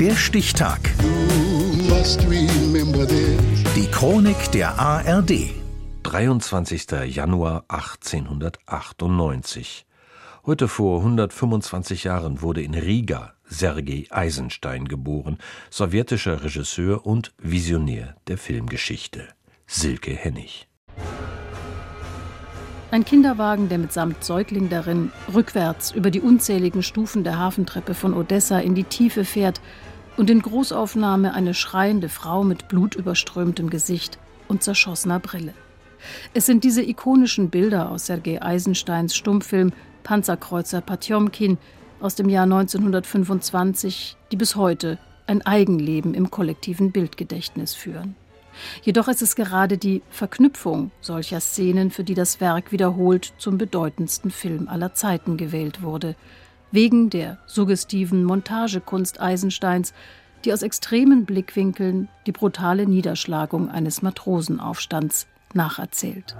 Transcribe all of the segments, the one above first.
Der Stichtag. Die Chronik der ARD. 23. Januar 1898. Heute vor 125 Jahren wurde in Riga Sergei Eisenstein geboren, sowjetischer Regisseur und Visionär der Filmgeschichte. Silke Hennig. Ein Kinderwagen, der mitsamt Säugling darin rückwärts über die unzähligen Stufen der Hafentreppe von Odessa in die Tiefe fährt und in Großaufnahme eine schreiende Frau mit blutüberströmtem Gesicht und zerschossener Brille. Es sind diese ikonischen Bilder aus Sergei Eisensteins Stummfilm Panzerkreuzer Patjomkin aus dem Jahr 1925, die bis heute ein Eigenleben im kollektiven Bildgedächtnis führen. Jedoch ist es gerade die Verknüpfung solcher Szenen, für die das Werk wiederholt zum bedeutendsten Film aller Zeiten gewählt wurde, wegen der suggestiven Montagekunst Eisensteins, die aus extremen Blickwinkeln die brutale Niederschlagung eines Matrosenaufstands nacherzählt.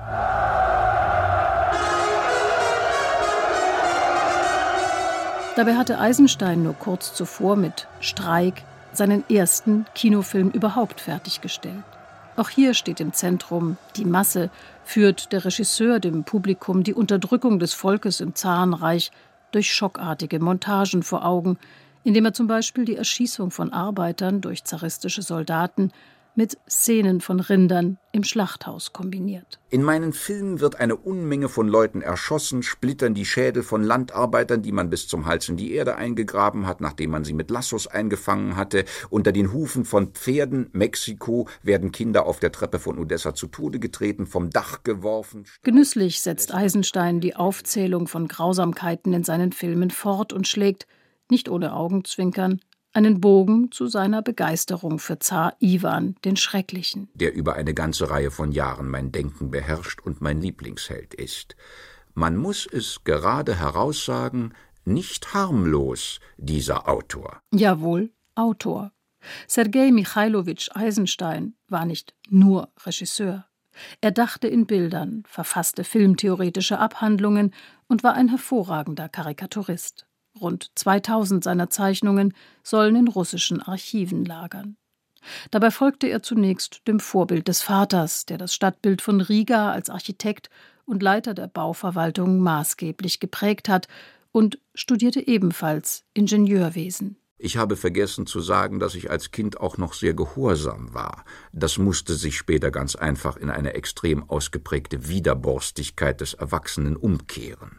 Dabei hatte Eisenstein nur kurz zuvor mit Streik seinen ersten Kinofilm überhaupt fertiggestellt. Auch hier steht im Zentrum die Masse, führt der Regisseur dem Publikum die Unterdrückung des Volkes im Zarenreich durch schockartige Montagen vor Augen, indem er zum Beispiel die Erschießung von Arbeitern durch zaristische Soldaten mit Szenen von Rindern im Schlachthaus kombiniert. In meinen Filmen wird eine Unmenge von Leuten erschossen, splittern die Schädel von Landarbeitern, die man bis zum Hals in die Erde eingegraben hat, nachdem man sie mit Lassos eingefangen hatte. Unter den Hufen von Pferden Mexiko werden Kinder auf der Treppe von Odessa zu Tode getreten, vom Dach geworfen. Genüsslich setzt Eisenstein die Aufzählung von Grausamkeiten in seinen Filmen fort und schlägt, nicht ohne Augenzwinkern, einen Bogen zu seiner Begeisterung für Zar Iwan, den Schrecklichen. Der über eine ganze Reihe von Jahren mein Denken beherrscht und mein Lieblingsheld ist. Man muss es gerade heraussagen, nicht harmlos, dieser Autor. Jawohl, Autor. Sergei Michailowitsch Eisenstein war nicht nur Regisseur. Er dachte in Bildern, verfasste filmtheoretische Abhandlungen und war ein hervorragender Karikaturist. Rund 2000 seiner Zeichnungen sollen in russischen Archiven lagern. Dabei folgte er zunächst dem Vorbild des Vaters, der das Stadtbild von Riga als Architekt und Leiter der Bauverwaltung maßgeblich geprägt hat und studierte ebenfalls Ingenieurwesen. Ich habe vergessen zu sagen, dass ich als Kind auch noch sehr gehorsam war. Das musste sich später ganz einfach in eine extrem ausgeprägte Widerborstigkeit des Erwachsenen umkehren.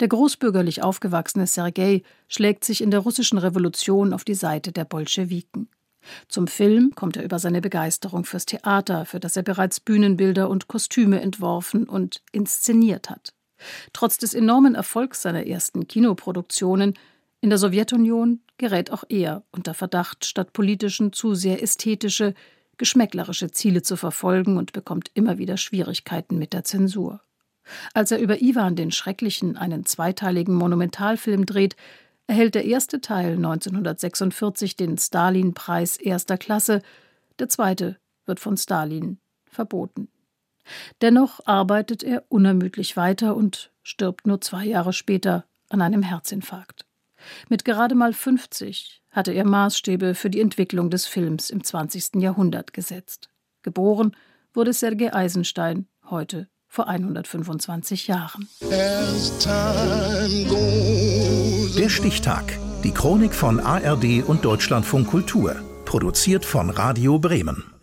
Der großbürgerlich aufgewachsene Sergei schlägt sich in der russischen Revolution auf die Seite der Bolschewiken. Zum Film kommt er über seine Begeisterung fürs Theater, für das er bereits Bühnenbilder und Kostüme entworfen und inszeniert hat. Trotz des enormen Erfolgs seiner ersten Kinoproduktionen in der Sowjetunion gerät auch er unter Verdacht, statt politischen zu sehr ästhetische, geschmäcklerische Ziele zu verfolgen und bekommt immer wieder Schwierigkeiten mit der Zensur. Als er über Iwan den Schrecklichen einen zweiteiligen Monumentalfilm dreht, erhält der erste Teil 1946 den Stalin-Preis erster Klasse, der zweite wird von Stalin verboten. Dennoch arbeitet er unermüdlich weiter und stirbt nur zwei Jahre später an einem Herzinfarkt. Mit gerade mal 50 hatte er Maßstäbe für die Entwicklung des Films im 20. Jahrhundert gesetzt. Geboren wurde Sergei Eisenstein, heute vor 125 Jahren. Der Stichtag. Die Chronik von ARD und Deutschlandfunk Kultur. Produziert von Radio Bremen.